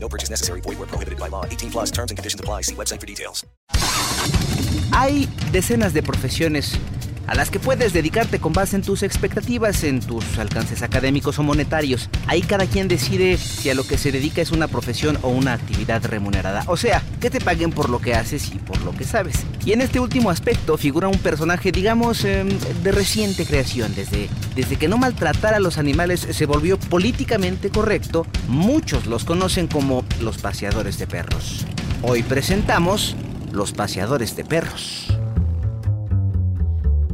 No purchase necessary. Void where prohibited by law. 18 plus terms and conditions apply. See website for details. Hay decenas de profesiones a las que puedes dedicarte con base en tus expectativas, en tus alcances académicos o monetarios. Ahí cada quien decide si a lo que se dedica es una profesión o una actividad remunerada. O sea, que te paguen por lo que haces y por lo que sabes. Y en este último aspecto figura un personaje, digamos, eh, de reciente creación. Desde, desde que no maltratar a los animales se volvió políticamente correcto, muchos los conocen como los paseadores de perros. Hoy presentamos los paseadores de perros.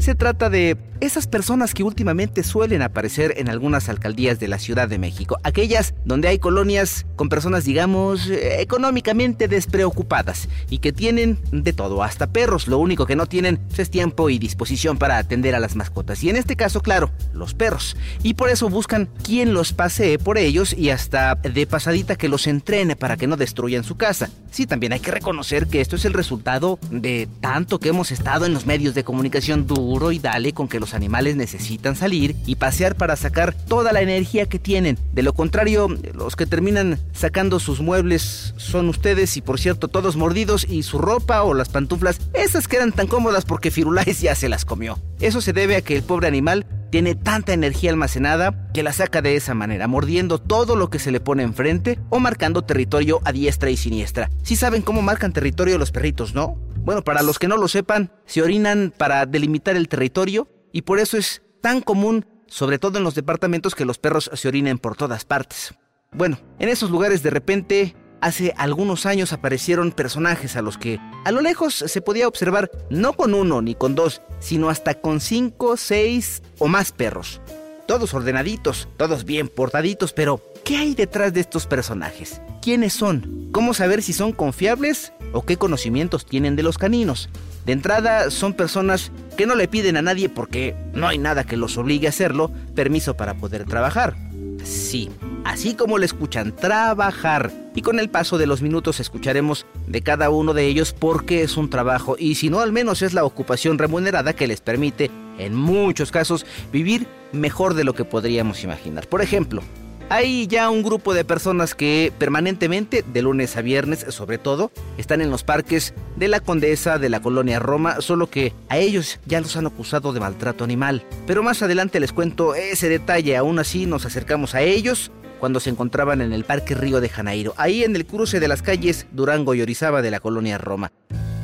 Se trata de esas personas que últimamente suelen aparecer en algunas alcaldías de la Ciudad de México, aquellas donde hay colonias con personas, digamos, eh, económicamente despreocupadas y que tienen de todo, hasta perros, lo único que no tienen es tiempo y disposición para atender a las mascotas, y en este caso, claro, los perros, y por eso buscan quien los pasee por ellos y hasta de pasadita que los entrene para que no destruyan su casa. Sí, también hay que reconocer que esto es el resultado de tanto que hemos estado en los medios de comunicación y dale con que los animales necesitan salir y pasear para sacar toda la energía que tienen. De lo contrario, los que terminan sacando sus muebles son ustedes y por cierto todos mordidos y su ropa o las pantuflas, esas quedan tan cómodas porque Firulais ya se las comió. Eso se debe a que el pobre animal tiene tanta energía almacenada que la saca de esa manera, mordiendo todo lo que se le pone enfrente o marcando territorio a diestra y siniestra. Si saben cómo marcan territorio los perritos, ¿no? Bueno, para los que no lo sepan, se orinan para delimitar el territorio y por eso es tan común, sobre todo en los departamentos, que los perros se orinen por todas partes. Bueno, en esos lugares de repente, hace algunos años aparecieron personajes a los que a lo lejos se podía observar no con uno ni con dos, sino hasta con cinco, seis o más perros. Todos ordenaditos, todos bien portaditos, pero ¿qué hay detrás de estos personajes? ¿Quiénes son? ¿Cómo saber si son confiables o qué conocimientos tienen de los caninos? De entrada, son personas que no le piden a nadie porque no hay nada que los obligue a hacerlo, permiso para poder trabajar. Sí, así como le escuchan trabajar. Y con el paso de los minutos escucharemos de cada uno de ellos por qué es un trabajo y si no al menos es la ocupación remunerada que les permite, en muchos casos, vivir mejor de lo que podríamos imaginar. Por ejemplo, hay ya un grupo de personas que permanentemente, de lunes a viernes sobre todo, están en los parques de la Condesa, de la colonia Roma, solo que a ellos ya los han acusado de maltrato animal. Pero más adelante les cuento ese detalle, aún así nos acercamos a ellos cuando se encontraban en el Parque Río de Janeiro, ahí en el cruce de las calles Durango y Orizaba de la colonia Roma.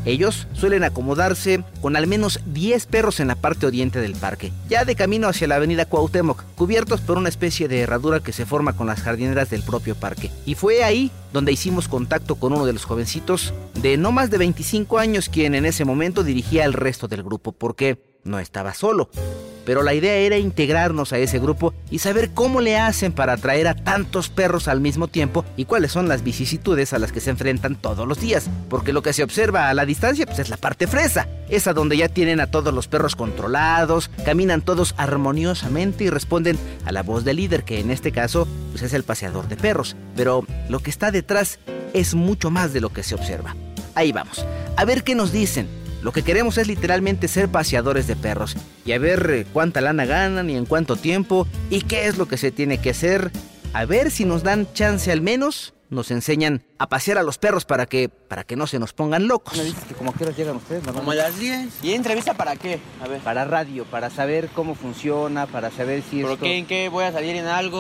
Ellos suelen acomodarse con al menos 10 perros en la parte oriente del parque, ya de camino hacia la avenida Cuauhtémoc, cubiertos por una especie de herradura que se forma con las jardineras del propio parque. Y fue ahí donde hicimos contacto con uno de los jovencitos de no más de 25 años quien en ese momento dirigía el resto del grupo, porque no estaba solo. Pero la idea era integrarnos a ese grupo y saber cómo le hacen para atraer a tantos perros al mismo tiempo y cuáles son las vicisitudes a las que se enfrentan todos los días. Porque lo que se observa a la distancia pues, es la parte fresa, esa donde ya tienen a todos los perros controlados, caminan todos armoniosamente y responden a la voz del líder, que en este caso pues, es el paseador de perros. Pero lo que está detrás es mucho más de lo que se observa. Ahí vamos, a ver qué nos dicen. Lo que queremos es literalmente ser paseadores de perros y a ver eh, cuánta lana ganan y en cuánto tiempo y qué es lo que se tiene que hacer. A ver si nos dan chance al menos nos enseñan a pasear a los perros para que, para que no se nos pongan locos. Me dices que como que llegan ustedes, ¿no? Como a las 10. ¿Y entrevista para qué? A ver. Para radio, para saber cómo funciona, para saber si ¿Pero esto... qué? ¿En qué voy a salir en algo?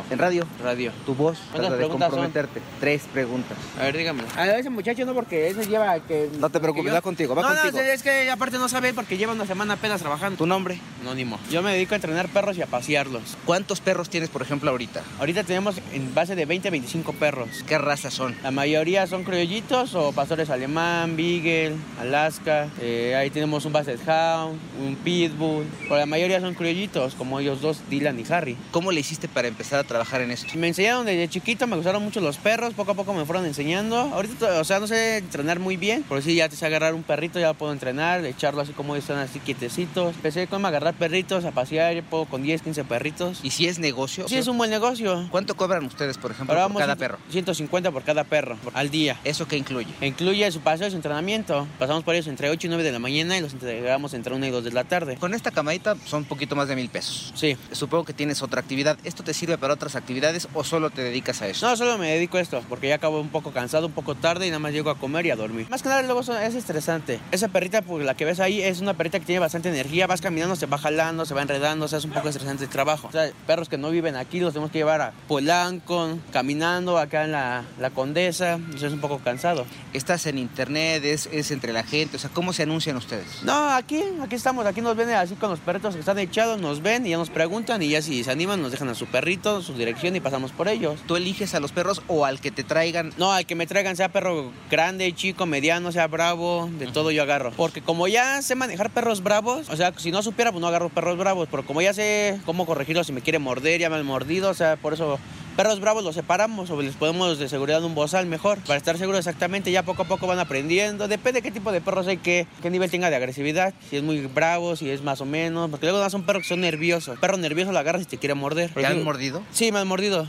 o- En radio, Radio. tu voz, ¿Cuántas trata de preguntas son? comprometerte. Tres preguntas. A ver, dígame. A ese muchacho no, porque ese lleva que... No te preocupes, yo- va contigo, va no, contigo. no, es que aparte no sabe porque lleva una semana apenas trabajando. ¿Tu nombre? Anónimo. Yo me dedico a entrenar perros y a pasearlos. ¿Cuántos perros tienes, por ejemplo, ahorita? Ahorita tenemos en base de 20 a 25 perros. ¿Qué razas son? La mayoría son criollitos o pastores alemán, beagle, alaska. Eh, ahí tenemos un basset hound, un pitbull. Pero la mayoría son criollitos, como ellos dos, Dylan y Harry. ¿Cómo le hiciste para empezar a trabajar en esto? Me enseñaron desde chiquito, me gustaron mucho los perros, poco a poco me fueron enseñando. Ahorita, o sea, no sé entrenar muy bien, pero sí ya te sé agarrar un perrito, ya puedo entrenar, echarlo así como están así quietecitos. Empecé con agarrar perritos, a pasear, yo puedo con 10, 15 perritos. ¿Y si es negocio? Sí, es un buen negocio. ¿Cuánto cobran ustedes, por ejemplo, por cada perro? 150 por cada perro, al día. ¿Eso qué incluye? Incluye su paseo y su entrenamiento. Pasamos por ellos entre 8 y 9 de la mañana y los entregamos entre 1 y 2 de la tarde. Con esta camadita son un poquito más de mil pesos. Sí. Supongo que tienes otra actividad. ¿Esto te sirve para otras actividades o solo te dedicas a eso? No, solo me dedico a esto, porque ya acabo un poco cansado, un poco tarde y nada más llego a comer y a dormir. Más que nada luego es estresante. Esa perrita, pues la que ves ahí, es una perrita que tiene bastante energía, vas caminando, se va jalando, se va enredando, o sea, es un poco estresante el trabajo. O sea, perros que no viven aquí los tenemos que llevar a Polanco, caminando acá en la, la Condesa, eso es un poco cansado. Estás en internet, es, es entre la gente, o sea, ¿cómo se anuncian ustedes? No, aquí, aquí estamos, aquí nos ven así con los perritos que están echados, nos ven y ya nos preguntan y ya si se animan nos dejan a su perrito, su dirección y pasamos por ellos. ¿Tú eliges a los perros o al que te traigan? No, al que me traigan, sea perro grande, chico, mediano, sea bravo, de todo yo agarro. Porque como ya sé manejar perros bravos, o sea, si no supiera, pues no agarro perros bravos. Pero como ya sé cómo corregirlos si me quiere morder, ya me han mordido, o sea, por eso perros bravos los separamos o les ponemos de seguridad un bozal mejor. Para estar seguro exactamente, ya poco a poco van aprendiendo. Depende qué tipo de perros hay, qué, qué nivel tenga de agresividad. Si es muy bravo, si es más o menos. Porque luego son perros que son nerviosos. Perro nervioso lo agarras y te quiere morder. ¿Te han mordido? Sí, me han mordido.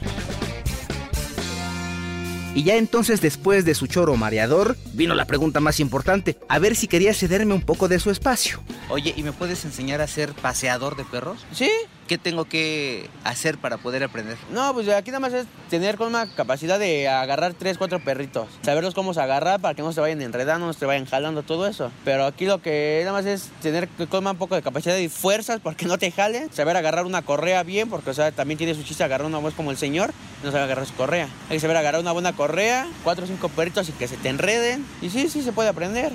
Y ya entonces después de su choro mareador, vino la pregunta más importante, a ver si quería cederme un poco de su espacio. Oye, ¿y me puedes enseñar a ser paseador de perros? Sí, ¿Qué tengo que hacer para poder aprender? No, pues aquí nada más es tener con una capacidad de agarrar tres, cuatro perritos. Saberlos cómo se agarrar para que no se vayan enredando, no se vayan jalando, todo eso. Pero aquí lo que nada más es tener con un poco de capacidad y fuerzas para que no te jalen. Saber agarrar una correa bien, porque o sea, también tiene su chiste agarrar una voz como el señor, no sabe agarrar su correa. Hay que saber agarrar una buena correa, cuatro o cinco perritos y que se te enreden. Y sí, sí se puede aprender.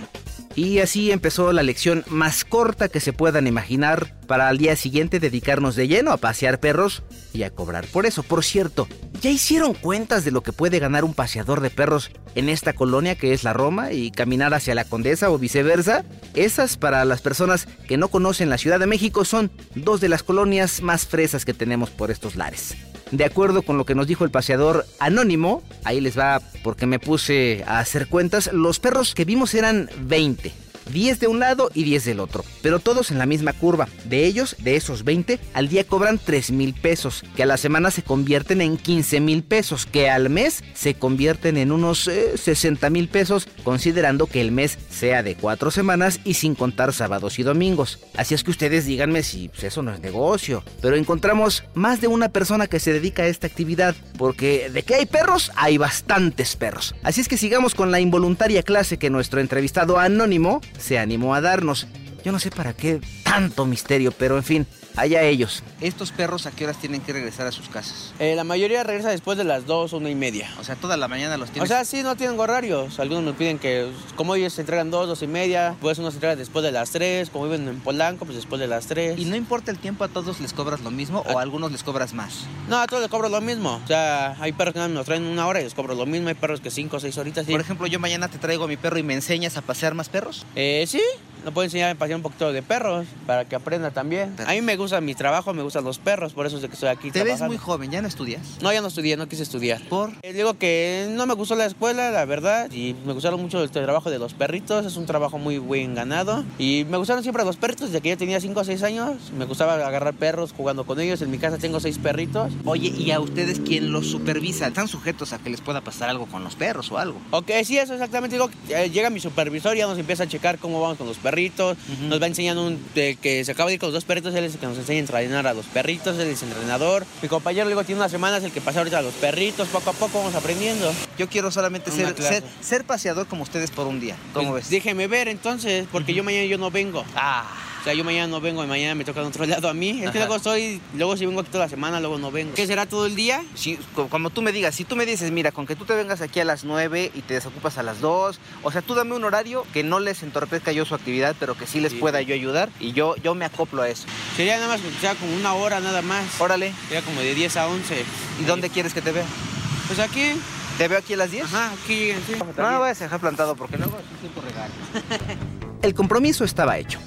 Y así empezó la lección más corta que se puedan imaginar para al día siguiente dedicarnos de lleno a pasear perros y a cobrar por eso. Por cierto, ¿ya hicieron cuentas de lo que puede ganar un paseador de perros en esta colonia que es la Roma y caminar hacia la Condesa o viceversa? Esas para las personas que no conocen la Ciudad de México son dos de las colonias más fresas que tenemos por estos lares. De acuerdo con lo que nos dijo el paseador anónimo, ahí les va porque me puse a hacer cuentas, los perros que vimos eran 20. 10 de un lado y 10 del otro, pero todos en la misma curva. De ellos, de esos 20, al día cobran 3 mil pesos, que a la semana se convierten en 15 mil pesos, que al mes se convierten en unos eh, 60 mil pesos, considerando que el mes sea de 4 semanas y sin contar sábados y domingos. Así es que ustedes díganme si pues, eso no es negocio. Pero encontramos más de una persona que se dedica a esta actividad, porque de que hay perros, hay bastantes perros. Así es que sigamos con la involuntaria clase que nuestro entrevistado anónimo se animó a darnos. Yo no sé para qué tanto misterio, pero en fin, allá ellos. ¿Estos perros a qué horas tienen que regresar a sus casas? Eh, la mayoría regresa después de las dos, una y media. O sea, toda la mañana los O tienes. sea, sí, no tienen horarios. Algunos me piden que, como ellos se entregan dos, dos y media, pues uno se entrega después de las tres, como viven en Polanco, pues después de las tres. y no importa el tiempo, a todos les cobras lo mismo o a algunos les cobras más. No, a todos les cobro lo mismo. O sea, hay perros que más nos traen una hora y les cobro lo mismo. Hay perros que cinco o seis horitas. Sí. Por ejemplo, yo mañana te traigo a mi perro y me enseñas a pasear más perros. Eh, sí, lo puedo enseñar a pasear un poquito de perros para que aprenda también. A mí me gusta mi trabajo, me gustan los perros, por eso es que estoy aquí Te ves muy joven, ¿ya no estudias? No, ya no estudié, no quise estudiar. ¿Por? Eh, digo que no me gustó la escuela, la verdad, y me gustaron mucho el trabajo de los perritos, es un trabajo muy buen ganado. Y me gustaron siempre los perritos, desde que yo tenía 5 o 6 años, me gustaba agarrar perros jugando con ellos. En mi casa tengo 6 perritos. Oye, ¿y a ustedes quién los supervisa? ¿Están sujetos a que les pueda pasar algo con los perros o algo? Ok, sí, eso exactamente. Digo, eh, llega mi supervisor y ya nos empieza a checar cómo vamos con los perritos. Nos va enseñando un, de que se acaba de ir con los dos perritos, él es el que nos enseña a entrenar a los perritos, él es el entrenador. Mi compañero luego tiene unas semanas el que pasa ahorita a los perritos, poco a poco vamos aprendiendo. Yo quiero solamente ser, clase. ser, ser paseador como ustedes por un día. ¿Cómo Pues, ves? Déjeme ver entonces, porque yo mañana yo no vengo. Ah, sea, yo mañana no vengo y mañana me toca de otro lado a mí. Es que Ajá. luego estoy, luego si vengo aquí toda la semana, luego no vengo. ¿Qué será todo el día? si, co- como tú me digas, si tú me dices, mira, con que tú te vengas aquí a las 9 y te desocupas a las 2, o sea, tú dame un horario que no les entorpezca yo su actividad, pero que sí les Sí. pueda yo ayudar y yo, yo me acoplo a eso. Sería nada más, o sea, como una hora nada más. Órale, Sería como de 10 a 11. ¿y dónde quieres que te vea? Pues aquí, ¿Te veo aquí a las 10? Ajá, aquí lleguen, sí. No me vayas a dejar plantado porque luego sí siento regaño. El compromiso estaba hecho.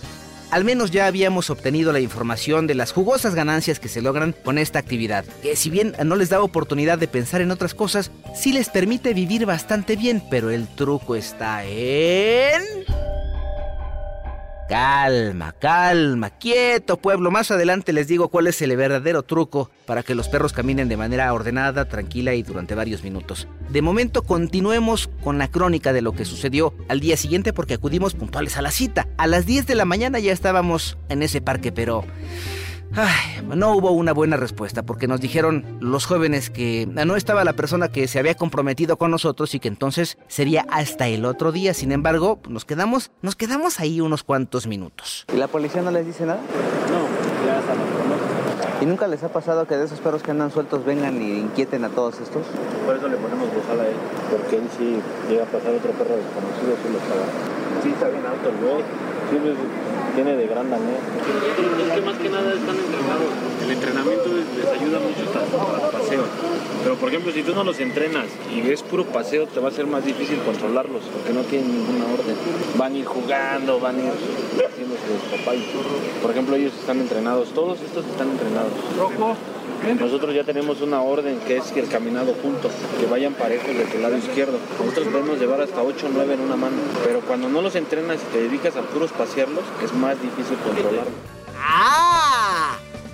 Al menos ya habíamos obtenido la información de las jugosas ganancias que se logran con esta actividad, que si bien no les da oportunidad de pensar en otras cosas, sí les permite vivir bastante bien, pero el truco está en... Calma, calma, quieto pueblo. Más adelante les digo cuál es el verdadero truco para que los perros caminen de manera ordenada, tranquila y durante varios minutos. De momento continuemos con la crónica de lo que sucedió al día siguiente porque acudimos puntuales a la cita. A las 10 de la mañana ya estábamos en ese parque, pero... Ay, no hubo una buena respuesta porque nos dijeron los jóvenes que no estaba la persona que se había comprometido con nosotros y que entonces sería hasta el otro día. Sin embargo, nos quedamos, nos quedamos ahí unos cuantos minutos. ¿Y la policía no les dice nada? No, ya conocen. ¿Y nunca les ha pasado que de esos perros que andan sueltos vengan y inquieten a todos estos? Por eso le ponemos bozal a él. Porque él sí llega a pasar otro perro desconocido, sí lo paga. Sí, está bien alto el güey. Sí, pues, tiene de gran danés. Es que más que nada están entrenados. El entrenamiento les, ayuda mucho tanto para el paseo. Pero por ejemplo, si tú no los entrenas y ves puro paseo, te va a ser más difícil controlarlos porque no tienen ninguna orden. Van a ir jugando, van a ir haciendo su papá Por ejemplo, ellos están entrenados, todos estos están entrenados. Nosotros ya tenemos una orden que es que el caminado junto, que vayan parejos de tu lado izquierdo. Nosotros podemos llevar hasta 8 o 9 en una mano, pero cuando no los entrenas y te dedicas a puros pasearlos, es más difícil controlarlos.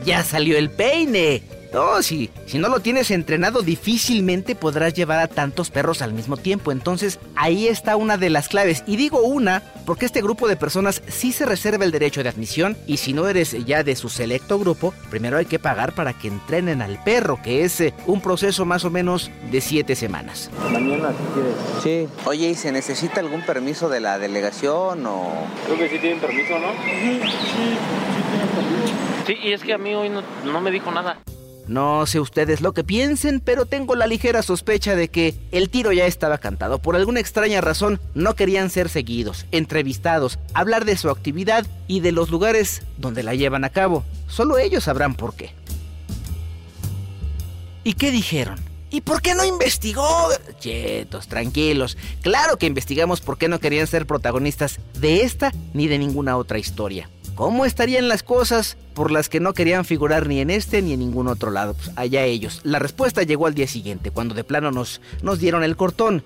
Ya salió el peine. No, si, si no lo tienes entrenado, difícilmente podrás llevar a tantos perros al mismo tiempo. Entonces, ahí está una de las claves. Y digo una, porque este grupo de personas sí se reserva el derecho de admisión. Y si no eres ya de su selecto grupo, primero hay que pagar para que entrenen al perro, que es eh, un proceso más o menos de siete semanas. Mañana, si quieres. Sí. Oye, ¿y se necesita algún permiso de la delegación o...? Creo que sí tienen permiso, ¿no? Sí, sí, sí y es que a mí hoy no, no me dijo nada. No sé ustedes lo que piensen, pero tengo la ligera sospecha de que el tiro ya estaba cantado. Por alguna extraña razón, no querían ser seguidos, entrevistados, hablar de su actividad y de los lugares donde la llevan a cabo. Solo ellos sabrán por qué. ¿Y qué dijeron? ¿Y por qué no investigó? Chetos, tranquilos. Claro que investigamos por qué no querían ser protagonistas de esta ni de ninguna otra historia. ¿Cómo estarían las cosas por las que no querían figurar ni en este ni en ningún otro lado? Pues allá ellos. La respuesta llegó al día siguiente, cuando de plano nos, nos dieron el cortón.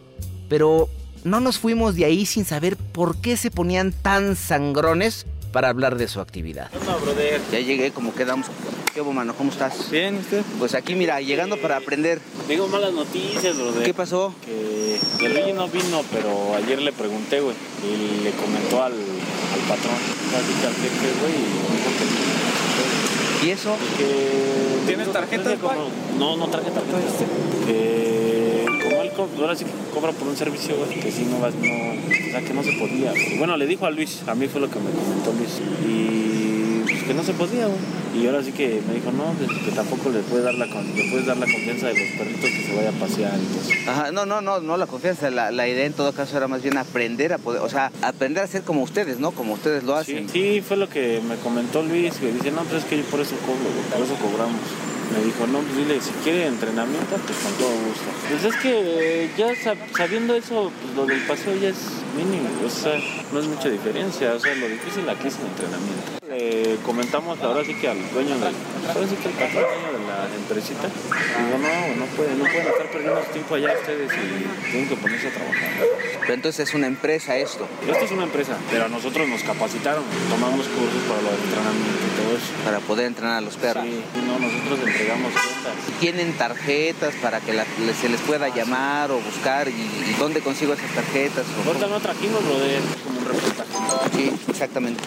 Pero no nos fuimos de ahí sin saber por qué se ponían tan sangrones para hablar de su actividad. No, brother. Ya llegué, como quedamos. ¿Qué hubo, mano? ¿Cómo estás? Bien, ¿usted? Pues aquí, mira, llegando para aprender. Digo malas noticias, brother. ¿Qué pasó? Que el Luigi no vino, pero ayer le pregunté, güey. Y le comentó al, al patrón, al jefe, güey, y dijo que ¿Y eso? que... ¿Tienes tarjeta de como- No, no traje tarjeta. Que ahora sí que cobra por un servicio, güey, que si no vas, no... O sea, que no se podía. güey. Bueno, le dijo a Luis, a mí fue lo que me comentó Luis. Y pues que no se podía, güey. Y ahora sí que me dijo, no, pues, que tampoco le puedes dar la, le puedes dar la confianza de los perritos que se vaya a pasear eso. Ajá, no, no, no, no la confianza. La, la idea en todo caso era más bien aprender a poder, o sea, aprender a ser como ustedes, ¿no? Como ustedes lo Sí, hacen. sí, fue lo que me comentó Luis, que dice, no, pues es que yo por eso cobro, güey, por eso cobramos. Me dijo, no, pues dile, si quiere entrenamiento, pues con todo gusto. Pues es que eh, ya sab- sabiendo eso, pues lo del paseo ya es mínimo, o sea, no es mucha diferencia, o sea, lo difícil aquí es el entrenamiento. Le comentamos ahora sí que al dueño del, ahora sí que al patrón dueño de la empresita, digo, no, no pueden, no pueden estar perdiendo su tiempo allá ustedes y tienen que ponerse a trabajar. Pero entonces es una empresa esto. Esto es una empresa, pero a nosotros nos capacitaron, tomamos cursos para lo del entrenamiento eso. para poder entrenar a los perros. Sí, y no, nosotros entregamos cuentas. Tienen tarjetas para que la- se les pueda llamar o buscar y, y dónde consigo esas tarjetas. Ahorita no trajimos, brother, como un reportaje. Sí, exactamente.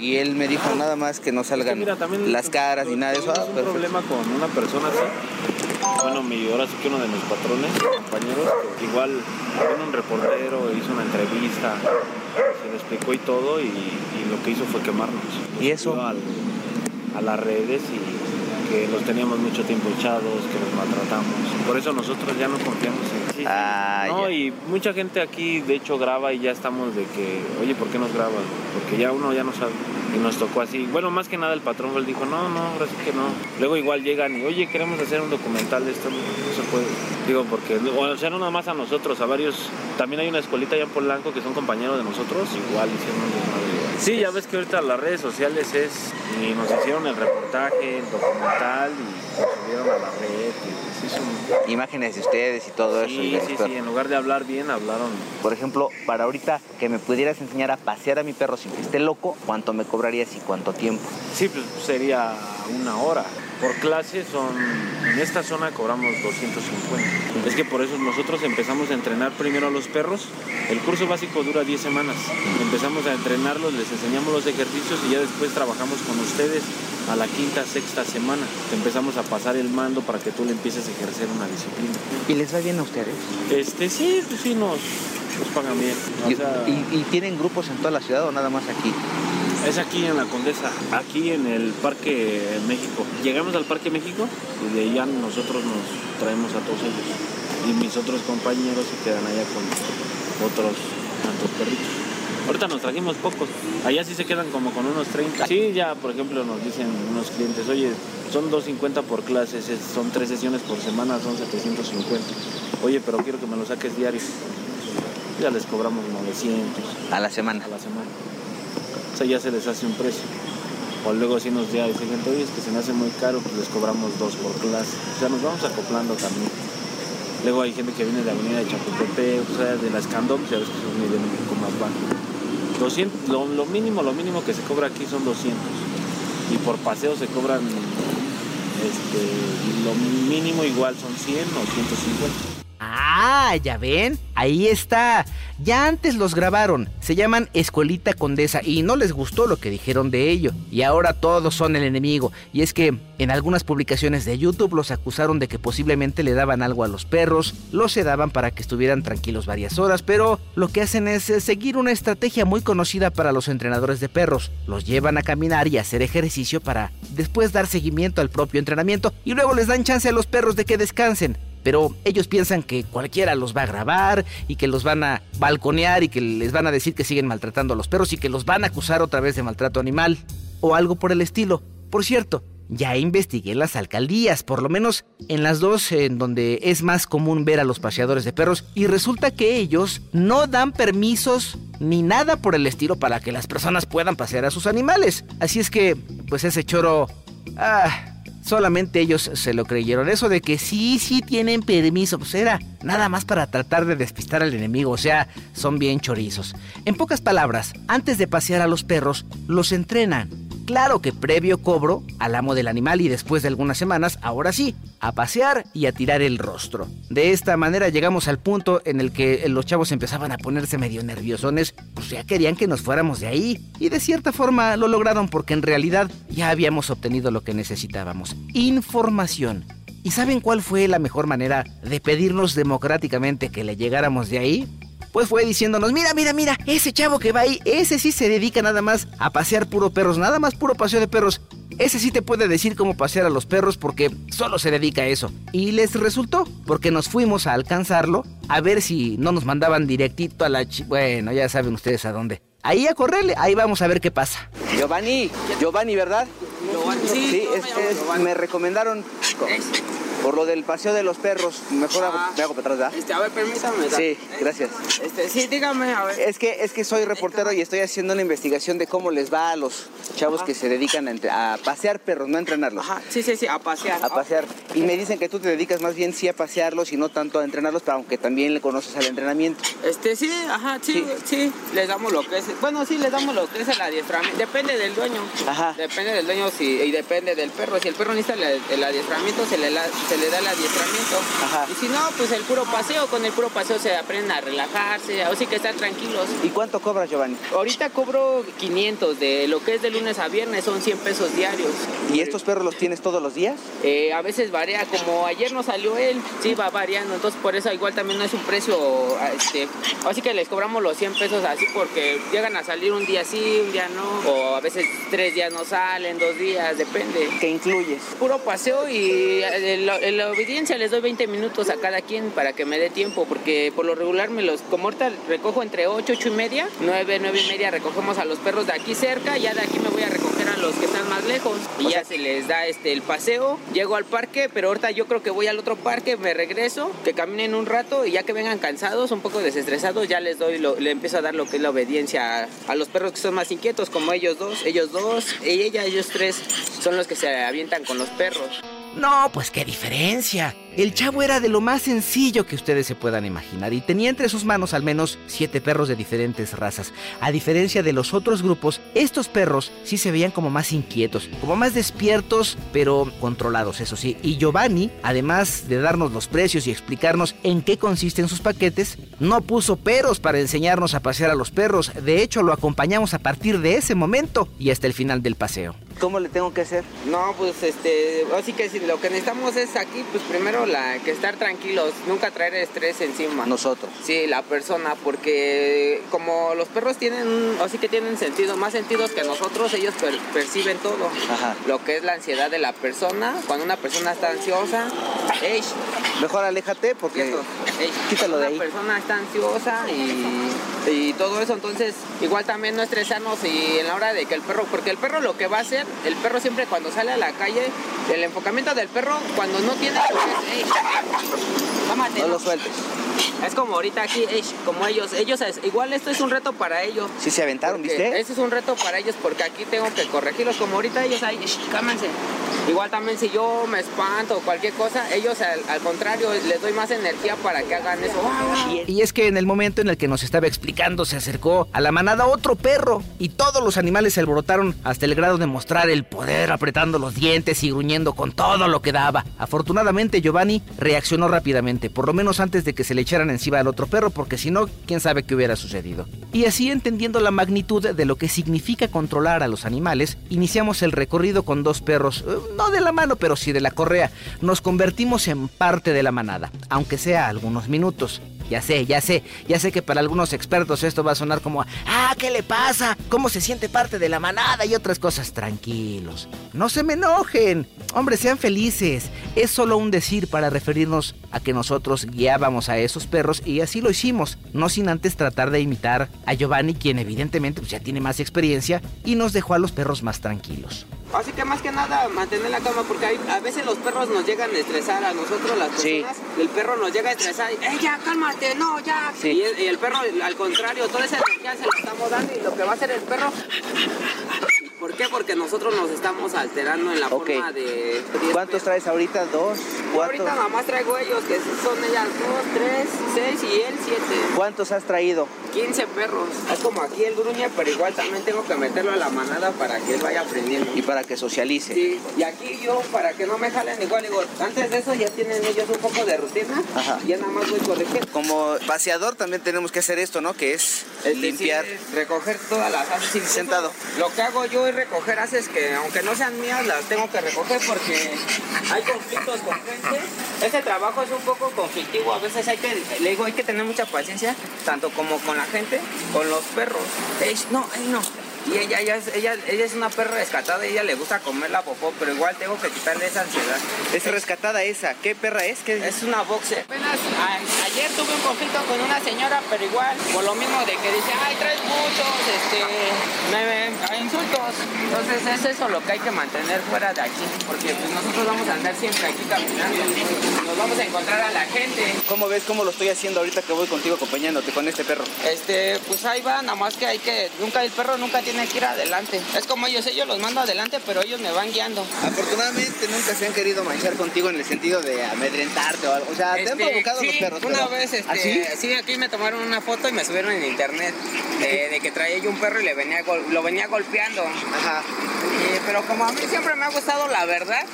Y él me dijo nada más que no Es que salgan mira, las caras ni nada de eso. Ah, un perfecto. problema con una persona así. Bueno, mi, ahora sí que uno de mis patrones, compañeros, igual vino un reportero, hizo una entrevista, se le explicó y todo, y, y lo que hizo fue quemarnos. ¿Y eso? Al- a las redes y que los teníamos mucho tiempo echados, que los maltratamos. Por eso nosotros ya no confiamos en sí. Ah, no, ya. y mucha gente aquí de hecho graba y ya estamos de que, oye, ¿por qué nos grabas? Porque ya uno ya no sabe. Y nos tocó así. Bueno, más que nada el patrón él dijo, no, no, ahora sí que no. Luego igual llegan y, oye, queremos hacer un documental de esto, no, no se puede. Digo, porque, o sea, no nada más a nosotros, a varios. También hay una escuelita allá en Polanco que son compañeros de nosotros, igual hicieron un desmadre. Sí, ya ves que ahorita las redes sociales es. Y nos hicieron el reportaje, el documental y lo subieron a la red. y se hizo un- Imágenes de ustedes y todo eso. Sí, sí, sí, en lugar de hablar bien, hablaron. Por ejemplo, para ahorita que me pudieras enseñar a pasear a mi perro sin que esté loco, ¿cuánto me cobrarías y cuánto tiempo? Sí, pues sería una hora. Por clase son, en esta zona cobramos 250. Es que por eso nosotros empezamos a entrenar primero a los perros. El curso básico dura 10 semanas. Empezamos a entrenarlos, les enseñamos los ejercicios y ya después trabajamos con ustedes a la quinta, sexta semana. Te empezamos a pasar el mando para que tú le empieces a ejercer una disciplina. ¿Y les va bien a ustedes? Este, sí, pues sí, nos, nos pagan bien. O ¿Y, sea, y- y tienen grupos en toda la ciudad o nada más aquí? Es aquí en la Condesa, aquí en el Parque México. Llegamos al Parque México y de ahí ya nosotros nos traemos a todos ellos. Y mis otros compañeros se quedan allá con otros tantos perritos. Ahorita nos trajimos pocos. Allá sí se quedan como con unos 30. Sí, ya por ejemplo nos dicen unos clientes, oye, son 250 por clase, son tres sesiones por semana, son 750. Oye, pero quiero que me lo saques diario. Ya les cobramos 900 A la semana. a la semana. O sea, ya se les hace un precio. O luego si nos ya dicen, gente, oye, es que se me hace muy caro, pues les cobramos dos por clase. O sea, nos vamos acoplando también. Luego hay gente que viene de Avenida de Chapultepec, o sea, de la Escandón, pues ya ves que es un nivel un poco más bajo. 200, lo, lo mínimo, lo mínimo que se cobra aquí son 200. Y por paseo se cobran, este, lo mínimo igual son 100 o 150. Ah, ya ven, ahí está. Ya antes los grabaron. Se llaman Escuelita Condesa y no les gustó lo que dijeron de ello. Y ahora todos son el enemigo. Y es que en algunas publicaciones de YouTube los acusaron de que posiblemente le daban algo a los perros, los sedaban para que estuvieran tranquilos varias horas, pero lo que hacen es eh, seguir una estrategia muy conocida para los entrenadores de perros. Los llevan a caminar y hacer ejercicio para después dar seguimiento al propio entrenamiento y luego les dan chance a los perros de que descansen pero ellos piensan que cualquiera los va a grabar y que los van a balconear y que les van a decir que siguen maltratando a los perros y que los van a acusar otra vez de maltrato animal o algo por el estilo. Por cierto, ya investigué las alcaldías, por lo menos en las dos en donde es más común ver a los paseadores de perros y resulta que ellos no dan permisos ni nada por el estilo para que las personas puedan pasear a sus animales. Así es que, pues ese choro... Ah, Solamente ellos se lo creyeron. Eso de que sí, sí tienen permiso, pues era nada más para tratar de despistar al enemigo. O sea, son bien chorizos. En pocas palabras, antes de pasear a los perros, los entrenan. Claro que previo cobro al amo del animal y después de algunas semanas, ahora sí, a pasear y a tirar el rostro. De esta manera llegamos al punto en el que los chavos empezaban a ponerse medio nerviosones, pues ya querían que nos fuéramos de ahí. Y de cierta forma lo lograron porque en realidad ya habíamos obtenido lo que necesitábamos. Información. ¿Y saben cuál fue la mejor manera de pedirnos democráticamente que le llegáramos de ahí? Pues fue diciéndonos, mira, mira, mira, ese chavo que va ahí, ese sí se dedica nada más a pasear puro perros, nada más puro paseo de perros. Ese sí te puede decir cómo pasear a los perros porque solo se dedica a eso. Y les resultó, porque nos fuimos a alcanzarlo, a ver si no nos mandaban directito a la... chi- Bueno, ya saben ustedes a dónde. Ahí a correrle, ahí vamos a ver qué pasa. Giovanni, Giovanni, ¿verdad? Giovanni, Sí, sí, es- es- me recomendaron por lo del paseo de los perros. Mejor hago- Ah. me hago para atrás, ¿verdad? Este, a ver, permítame. Sí, gracias. Este, sí, dígame, a ver. Es que, es que soy reportero y estoy haciendo una investigación de cómo les va a los chavos Ajá. que se dedican a, pasear perros, no a entrenarlos. Ajá, sí, sí, sí, a pasear. A pasear. Y me dicen que tú te dedicas más bien sí a pasearlos y no tanto a entrenarlos, pero aunque también le conoces al entrenamiento. Este, sí, ajá, sí, sí, les damos lo que es, bueno, sí, les damos lo que es el adiestramiento, depende del dueño, Ajá. depende del dueño si, y depende del perro, si el perro necesita el, el adiestramiento, se le, la- se le da el adiestramiento, Ajá. y si no, pues el puro paseo, con el puro paseo se aprenden a relajarse, así que estar tranquilos. ¿Y cuánto cobras, Giovanni? Ahorita cobro 500, de lo que es de lunes a viernes son 100 pesos diarios. ¿Y estos perros los tienes todos los días? Eh, a veces varía, como ayer no salió él, sí va variando, entonces por eso igual también no es un precio, ah, este, así que les cobramos los 100 pesos así porque llegan a salir un día sí, un día no, o a veces tres días no salen, dos días, depende. ¿Qué incluyes? Puro paseo y el, en la obediencia les doy 20 minutos a cada quien para que me dé tiempo, porque por lo regular me los, como ahorita recojo entre 8, 8 y media, 9, 9 y media recogemos a los perros de aquí cerca, ya de aquí me voy a recoger a los que están más lejos y ya se les da este el paseo, llego al parque, pero ahorita yo creo que voy al otro parque, me regreso, que caminen un rato y ya que vengan cansados, un poco desestresados, ya les doy, lo, le empiezo a dar lo que es la obediencia a, a los perros que son más inquietos, como ellos dos, ellos dos, y ella, ellos tres, son los que se avientan con los perros. No, pues qué diferencia. El chavo era de lo más sencillo que ustedes se puedan imaginar y tenía entre sus manos al menos siete perros de diferentes razas. A diferencia de los otros grupos, estos perros sí se veían como más inquietos, como más despiertos, pero controlados, eso sí. Y Giovanni, además de darnos los precios y explicarnos en qué consisten sus paquetes, no puso peros para enseñarnos a pasear a los perros. De hecho, lo acompañamos a partir de ese momento y hasta el final del paseo. ¿Cómo le tengo que hacer? No, pues este, así que si lo que necesitamos es aquí, pues primero la que estar tranquilos, nunca traer estrés encima. Nosotros. Sí, la persona, porque como los perros tienen, así que tienen sentido, más sentidos que nosotros, ellos per- perciben todo. Ajá. Lo que es la ansiedad de la persona, cuando una persona está ansiosa, ey, Mejor aléjate porque... quieto, ey, Quítalo de una ahí. persona está ansiosa y, y todo eso, entonces igual también no estresarnos y en la hora de que el perro, porque el perro lo que va a hacer, el perro siempre cuando sale a la calle, el enfocamiento del perro cuando no tiene, pues ey, No ¿no? lo sueltes. Es como ahorita aquí, ey, como ellos, ellos, es- igual esto es un reto para ellos. Sí se aventaron, ¿viste? Ese es un reto para ellos porque aquí tengo que corregirlos como ahorita ellos ahí, "Shh, cálmense. Igual también si yo me espanto o cualquier cosa, ellos al, al contrario les doy más energía para que hagan eso. Y es que en el momento en el que nos estaba explicando se acercó a la manada otro perro y todos los animales se alborotaron hasta el grado de mostrar el poder apretando los dientes y gruñendo con todo lo que daba. Afortunadamente Giovanni reaccionó rápidamente, por lo menos antes de que se le echaran encima al otro perro porque si no, quién sabe qué hubiera sucedido. Y así entendiendo la magnitud de lo que significa controlar a los animales, iniciamos el recorrido con dos perros, eh, no de la mano pero sí de la correa. Nos convertimos en parte de la manada, aunque sea algunos minutos. Ya sé, ya sé, ya sé que para algunos expertos esto va a sonar como, ah, ¿qué le pasa? ¿Cómo se siente parte de la manada? Y otras cosas, tranquilos. No se me enojen. Hombre, sean felices. Es solo un decir para referirnos a que nosotros guiábamos a esos perros y así lo hicimos, no sin antes tratar de imitar a Giovanni, quien evidentemente pues, ya tiene más experiencia y nos dejó a los perros más tranquilos. Así que más que nada mantener la calma porque hay- a veces los perros nos llegan a estresar a nosotros las Sí. personas. El perro nos llega a estresar y, ¡eh, ya, ¡No, ya! Sí. Y, el, y el perro, al contrario, toda esa energía se la estamos dando y lo que va a hacer el perro... ¿Por qué? Porque nosotros nos estamos alterando en la forma de... ¿Cuántos traes ahorita? ¿Dos? ¿Cuatro? ahorita nada más traigo ellos, que son ellas dos, tres, seis y él siete. ¿Cuántos has traído? 15 perros. Es como aquí el gruñe, pero igual también tengo que meterlo a la manada para que él vaya aprendiendo. Y para que socialice. Sí, y aquí yo, para que no me jalen igual, digo, antes de eso ya tienen ellos un poco de rutina. Ajá. Y ya nada más voy corrigiendo. Como paseador también tenemos que hacer esto, ¿no? Que es Este, limpiar. sí, recoger todas las haces. Sentado. Lo que hago yo es recoger haces que, aunque no sean mías, las tengo que recoger porque hay conflictos con gente. Este trabajo es un poco conflictivo. A veces hay que, le digo, hay que tener mucha paciencia, tanto como con la gente, con los perros. No, no. Y ella, ella, es, ella, ella es una perra rescatada y ella le gusta comer la popó, pero igual tengo que quitarle esa ansiedad. Es rescatada esa. ¿Qué perra es? ¿Qué Es una boxer. Apenas a- ayer tuve un conflicto con una señora, pero igual, por lo mismo de que dice, ay, traes muchos, este, me, me- insultos. Entonces es eso lo que hay que mantener fuera de aquí, porque pues nosotros vamos a andar siempre aquí caminando, nos vamos a encontrar a la gente. ¿Cómo ves cómo lo estoy haciendo ahorita que voy contigo acompañándote con este perro? Este, pues ahí va, nada más que hay que, nunca el perro nunca tiene que ir adelante. Es como ellos, ellos los mando adelante, pero ellos me van guiando. Afortunadamente nunca se han querido manchar contigo en el sentido de amedrentarte o algo. O sea, ¿te han Este, provocado sí, los perros? Una pero- vez, este, ¿Ah, sí? aquí me tomaron una foto y me subieron en internet eh, de que traía yo un perro y le venía lo venía golpeando. Ajá. Y- pero como a mí siempre me ha gustado la verdad,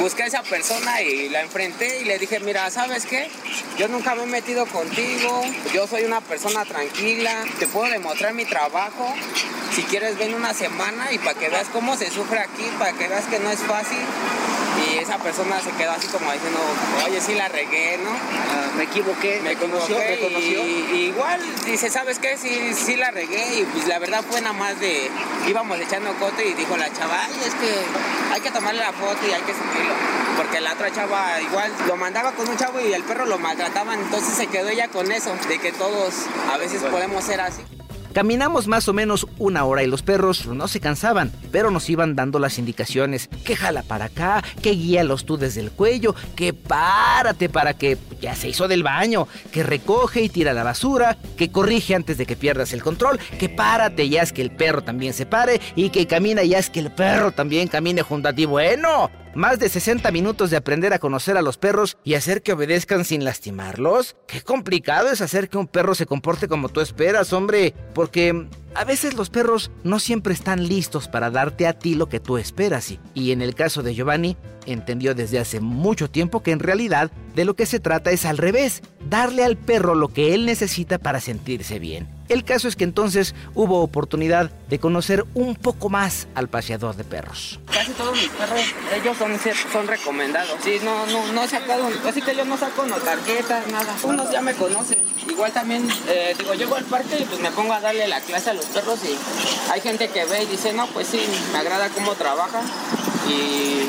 busqué a esa persona y la enfrenté y le dije, mira, ¿sabes qué? Yo nunca me he metido contigo, yo soy una persona tranquila, te puedo demostrar mi trabajo. Si quieres ven una semana y para que veas cómo se sufre aquí, para que veas que no es fácil. Esa persona se quedó así como diciendo, oye, sí la regué, ¿no? Ah, me equivoqué, Me reconoció, equivoqué reconoció. y, y igual dice, ¿sabes qué? Sí, sí la regué y pues la verdad fue nada más de, íbamos echando cote y dijo la chava, ay, es que hay que tomarle la foto y hay que subirlo. Porque la otra chava igual lo mandaba con un chavo y el perro lo maltrataban, entonces se quedó ella con eso, de que todos a veces podemos ser así. Caminamos más o menos una hora y los perros no se cansaban, pero nos iban dando las indicaciones, que jala para acá, que guíalos tú desde el cuello, que párate para que ya se hizo del baño, que recoge y tira la basura, que corrige antes de que pierdas el control, que párate y haz que el perro también se pare y que camina y haz que el perro también camine junto a ti. Bueno, más de 60 minutos de aprender a conocer a los perros y hacer que obedezcan sin lastimarlos. Qué complicado es hacer que un perro se comporte como tú esperas, hombre. Porque a veces los perros no siempre están listos para darte a ti lo que tú esperas. Y, y en el caso de Giovanni, entendió desde hace mucho tiempo que en realidad de lo que se trata es al revés, darle al perro lo que él necesita para sentirse bien. El caso es que entonces hubo oportunidad de conocer un poco más al paseador de perros. Casi todos mis perros, ellos son, son recomendados. Sí, no, no, no he sacado, así que yo no saco no tarjetas, nada. Unos ya me conocen. Igual también, eh, digo, llego al parque y pues me pongo a darle la clase a los perros y hay gente que ve y dice, no, pues sí, me agrada cómo trabaja y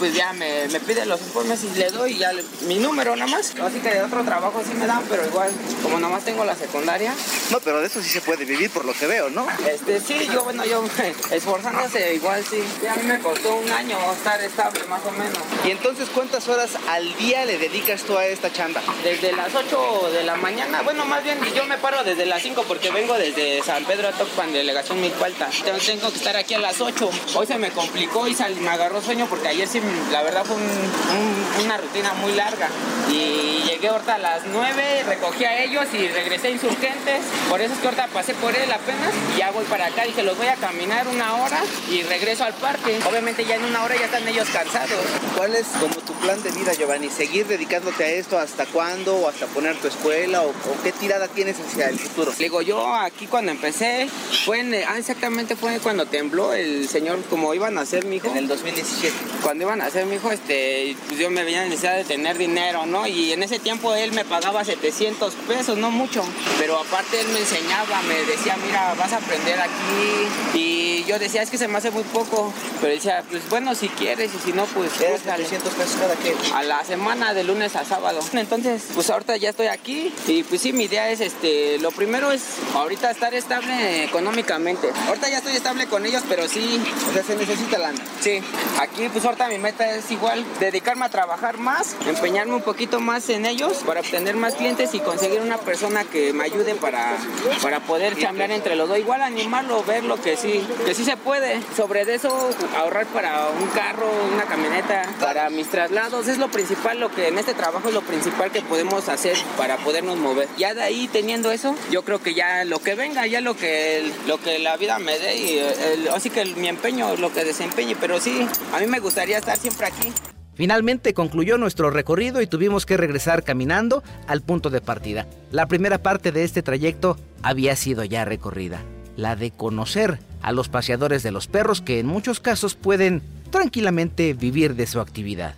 pues ya me, me pide los informes y le doy ya le- mi número nada más. Así que de otro trabajo sí me dan, pero igual, como nada más tengo la secundaria, No, pero de eso sí se puede vivir por lo que veo, ¿no? este sí, yo bueno, yo esforzándose igual sí. Y a mí me costó un año estar estable más o menos. Y entonces, ¿cuántas horas al día le dedicas tú a esta chamba? Desde las 8 de la mañana, bueno, más bien yo me paro desde las 5 porque vengo desde San Pedro a Tocpan, delegación Milpalta. Entonces tengo que estar aquí a las 8. Hoy se me complicó y sal- me agarró sueño porque ayer sí, la verdad fue un- un- una rutina muy larga. Y llegué ahorita a las 9, recogí a ellos y regresé a Insurgentes. Por eso es que ahorita pasé por él apenas y ya voy para acá. Dije, los voy a caminar una hora y regreso al parque. Obviamente ya en una hora ya están ellos cansados. ¿Cuál es como tu plan de vida, Giovanni? ¿Seguir dedicándote a esto hasta cuándo? ¿O hasta poner tu escuela? ¿O, o qué tirada tienes hacia el futuro? Le Digo, yo aquí cuando empecé, fue en, ah, exactamente fue cuando tembló el señor, como iban a hacer mi hijo. En el 2017. Cuando iban a hacer mi hijo, este, pues yo me veía necesidad de tener dinero, ¿no? Y en ese tiempo él me pagaba 700 pesos, no mucho. Pero aparte él me enseñaba, me decía, mira, vas a aprender aquí. Y yo decía, es que se me hace muy poco. Pero decía, pues bueno, si quieres y si no, pues ¿Eres búscale. 700 pesos cada que? a la semana de lunes a sábado. Entonces, pues ahorita ya estoy aquí y pues sí, mi idea es este, lo primero es ahorita estar estable económicamente. Ahorita ya estoy estable con ellos, pero sí, O sea, se necesita lana. sí, aquí pues ahorita mi meta es igual dedicarme a trabajar más, empeñarme un poquito más en ellos para obtener más clientes y conseguir una persona que me ayude para, para poder chambear entre los dos. Igual animarlo, verlo que sí, que sí se puede. Sobre de eso, ahorrar para un carro, una camioneta, para mis traslados, es lo principal, lo que en este trabajo es lo principal que podemos hacer para podernos mover. Ya de ahí teniendo eso, yo creo que ya lo que venga, ya lo que, lo que la vida me dé y el- así que el- mi empeño, lo que desempeñe, pero sí, a mí me gustaría estar siempre aquí. Finalmente concluyó nuestro recorrido y tuvimos que regresar caminando al punto de partida. La primera parte de este trayecto había sido ya recorrida, la de conocer a los paseadores de los perros que en muchos casos pueden tranquilamente vivir de su actividad.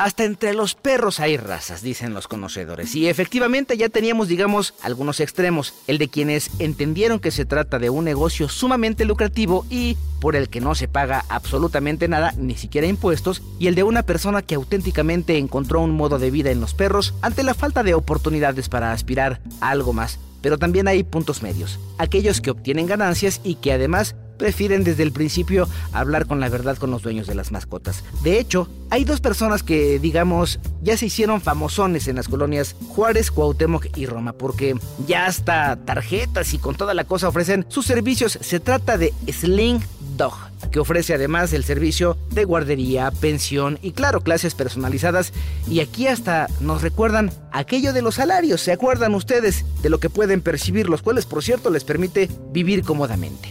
Hasta entre los perros hay razas, dicen los conocedores. Y efectivamente ya teníamos, digamos, algunos extremos. El de quienes entendieron que se trata de un negocio sumamente lucrativo y por el que no se paga absolutamente nada, ni siquiera impuestos. Y el de una persona que auténticamente encontró un modo de vida en los perros ante la falta de oportunidades para aspirar a algo más. Pero también hay puntos medios. Aquellos que obtienen ganancias y que además prefieren desde el principio hablar con la verdad con los dueños de las mascotas. De hecho, hay dos personas que, digamos, ya se hicieron famosones en las colonias Juárez, Cuauhtémoc y Roma, porque ya hasta tarjetas y con toda la cosa ofrecen sus servicios. Se trata de Sling Dog, que ofrece además el servicio de guardería, pensión y claro, clases personalizadas. Y aquí hasta nos recuerdan aquello de los salarios, ¿se acuerdan ustedes de lo que pueden percibir, los cuales por cierto les permite vivir cómodamente?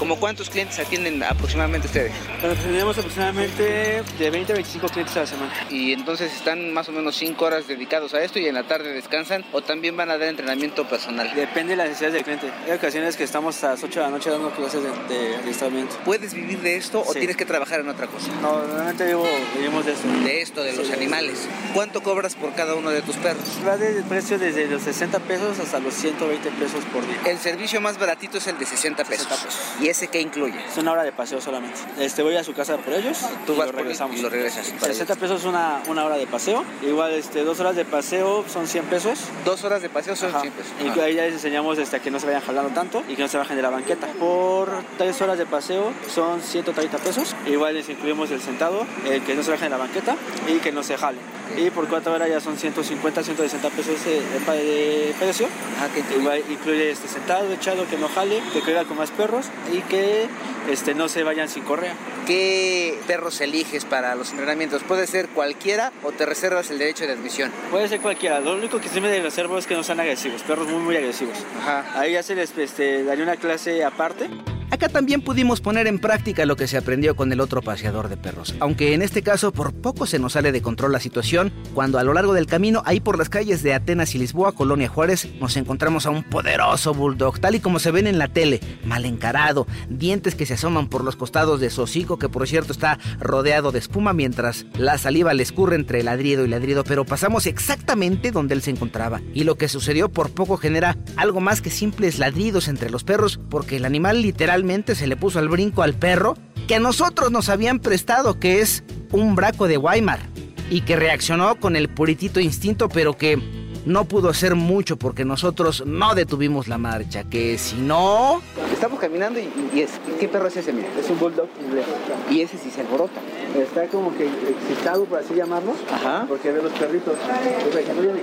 ¿Como cuántos clientes atienden aproximadamente ustedes? Bueno, pues tenemos aproximadamente de 20 a 25 clientes a la semana. Y entonces están más o menos 5 horas dedicados a esto y en la tarde descansan o también van a dar entrenamiento personal. Depende de las necesidades del cliente. Hay ocasiones que estamos hasta las 8 de la noche dando clases de, de adiestramiento. ¿Puedes vivir de esto o tienes que trabajar en otra cosa? No, normalmente vivo, vivimos de esto. De esto, de los Sí. animales. ¿Cuánto cobras por cada uno de tus perros? Va del precio desde los 60 pesos hasta los 120 pesos por día. El servicio más baratito es el de 60 pesos. 60 pesos. ¿Y ese qué incluye? Es una hora de paseo solamente. Este, voy a su casa por ellos. Tú y vas lo regresamos. y lo regresas para 60 pesos una, una hora de paseo. Igual este, dos horas de paseo son 100 pesos. Dos horas de paseo son Ajá. 100 pesos. Y Ah. ahí ya les enseñamos este, a que no se vayan jalando tanto y que no se bajen de la banqueta. Por tres horas de paseo son 130 pesos. Igual les incluimos el sentado, el que no se bajen de la banqueta y que no se jalen. Y por cuatro horas ya son 150, 160 pesos de, de- precio. Ah, que incluye. Igual incluye este sentado, echado, que no jale, que caiga con más perros y que este, no se vayan sin correa. ¿Qué perros eliges para los entrenamientos? ¿Puede ser cualquiera o te reservas el derecho de admisión? Puede ser cualquiera. Lo único que sí me reservo es que no sean agresivos, perros muy, muy agresivos. Ajá. Ahí ya se les este, daría una clase aparte. Acá también pudimos poner en práctica lo que se aprendió con el otro paseador de perros, aunque en este caso por poco se nos sale de control la situación cuando a lo largo del camino, ahí por las calles de Atenas y Lisboa, Colonia Juárez, nos encontramos a un poderoso bulldog, tal y como se ven en la tele, mal encarado, dientes que se asoman por los costados de su hocico, que por cierto está rodeado de espuma mientras la saliva le escurre entre ladrido y ladrido, pero pasamos exactamente donde él se encontraba, y lo que sucedió por poco genera algo más que simples ladridos entre los perros, porque el animal literalmente se le puso al brinco al perro que a nosotros nos habían prestado, que es un braco de Weimar, y que reaccionó con el puritito instinto, pero que no pudo hacer mucho porque nosotros no detuvimos la marcha, que si no... Estamos caminando y, y es, ¿qué perro es ese? Mira. Es un bulldog inglés. Y ese sí se alborota. Está como que excitado, por así llamarlo, Ajá. porque ve los perritos.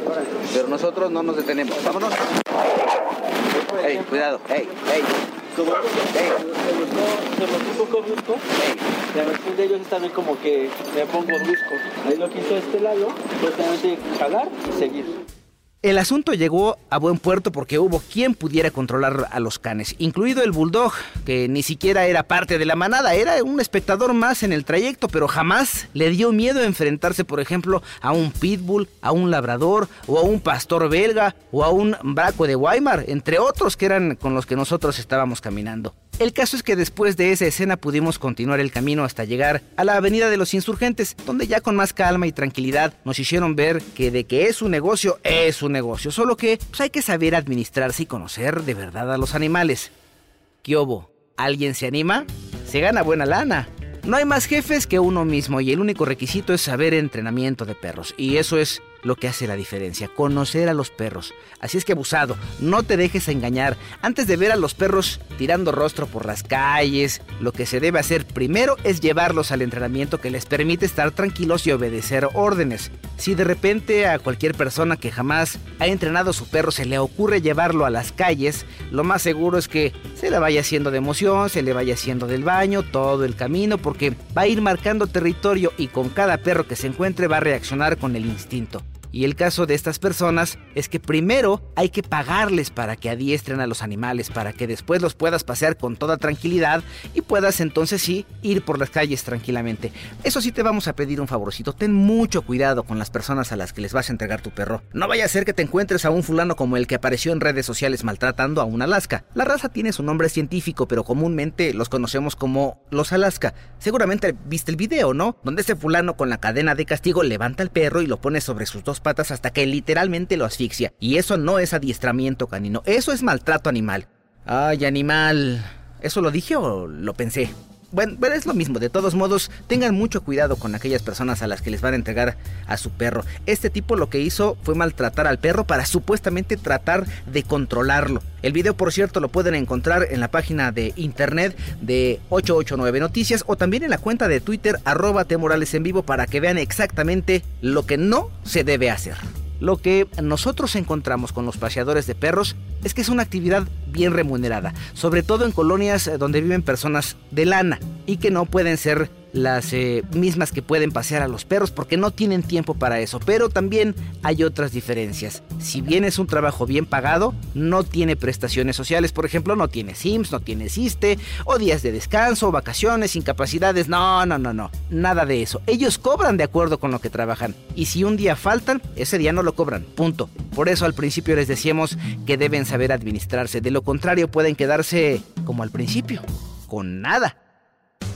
Ahora. Pero nosotros no nos detenemos. Vámonos. Ey, cuidado. Ey, ey. Se se volvió un poco brusco, la versión de ellos también como que me pongo brusco. Ahí lo que hizo este lado fue solamente jalar y seguir. El asunto llegó a buen puerto porque hubo quien pudiera controlar a los canes, incluido el bulldog, que ni siquiera era parte de la manada, era un espectador más en el trayecto, pero jamás le dio miedo enfrentarse, por ejemplo, a un pitbull, a un labrador, o a un pastor belga, o a un braco de Weimar, entre otros que eran con los que nosotros estábamos caminando. El caso es que después de esa escena pudimos continuar el camino hasta llegar a la Avenida de los Insurgentes, donde ya con más calma y tranquilidad nos hicieron ver que de que es un negocio, es un negocio, solo que pues, hay que saber administrarse y conocer de verdad a los animales. ¿Qué hubo? ¿Alguien se anima? Se gana buena lana. No hay más jefes que uno mismo y el único requisito es saber entrenamiento de perros. Y eso es lo que hace la diferencia, conocer a los perros. Así es que abusado, no te dejes engañar. Antes de ver a los perros tirando rostro por las calles, lo que se debe hacer primero es llevarlos al entrenamiento que les permite estar tranquilos y obedecer órdenes. Si de repente a cualquier persona que jamás ha entrenado a su perro se le ocurre llevarlo a las calles, lo más seguro es que se le vaya haciendo de emoción, se le vaya haciendo del baño todo el camino porque va a ir marcando territorio y con cada perro que se encuentre va a reaccionar con el instinto. Y el caso de estas personas es que primero hay que pagarles para que adiestren a los animales, para que después los puedas pasear con toda tranquilidad y puedas entonces sí ir por las calles tranquilamente. Eso sí te vamos a pedir un favorcito, ten mucho cuidado con las personas a las que les vas a entregar tu perro. No vaya a ser que te encuentres a un fulano como el que apareció en redes sociales maltratando a un Alaska. La raza tiene su nombre científico, pero comúnmente los conocemos como los Alaska. Seguramente viste el video, ¿no? Donde este fulano con la cadena de castigo levanta al perro y lo pone sobre sus dos hasta que literalmente lo asfixia. Y eso no es adiestramiento canino, eso es maltrato animal. Ay, animal. ¿Eso lo dije o lo pensé? Bueno, pero es lo mismo, de todos modos, tengan mucho cuidado con aquellas personas a las que les van a entregar a su perro. Este tipo lo que hizo fue maltratar al perro para supuestamente tratar de controlarlo. El video, por cierto, lo pueden encontrar en la página de internet de 889 Noticias o también en la cuenta de Twitter arroba Morales en vivo para que vean exactamente lo que no se debe hacer. Lo que nosotros encontramos con los paseadores de perros es que es una actividad bien remunerada, sobre todo en colonias donde viven personas de lana y que no pueden ser las eh, mismas que pueden pasear a los perros porque no tienen tiempo para eso. Pero también hay otras diferencias. Si bien es un trabajo bien pagado, no tiene prestaciones sociales. Por ejemplo, no tiene SIMS, no tiene CISTE, o días de descanso, vacaciones, incapacidades. No, no, no, no. Nada de eso. Ellos cobran de acuerdo con lo que trabajan. Y si un día faltan, ese día no lo cobran. Punto. Por eso al principio les decíamos que deben saber administrarse. De lo contrario, pueden quedarse como al principio, con nada.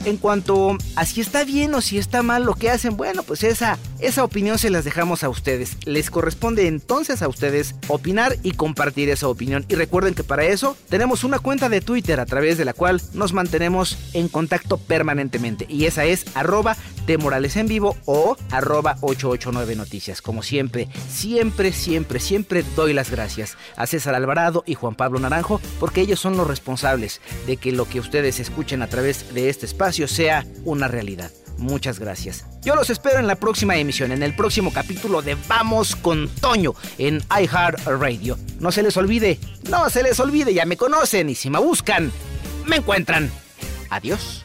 En cuanto a si está bien o si está mal lo que hacen, bueno, pues esa, esa opinión se las dejamos a ustedes. Les corresponde entonces a ustedes opinar y compartir esa opinión. Y recuerden que para eso tenemos una cuenta de Twitter a través de la cual nos mantenemos en contacto permanentemente. Y esa es arroba de Morales en vivo o arroba 889 Noticias. Como siempre, siempre, siempre, siempre doy las gracias a César Alvarado y Juan Pablo Naranjo porque ellos son los responsables de que lo que ustedes escuchen a través de este espacio sea una realidad. Muchas gracias. Yo los espero en la próxima emisión, en el próximo capítulo de Vamos con Toño en iHeartRadio. No se les olvide, no se les olvide, ya me conocen y si me buscan, me encuentran. Adiós.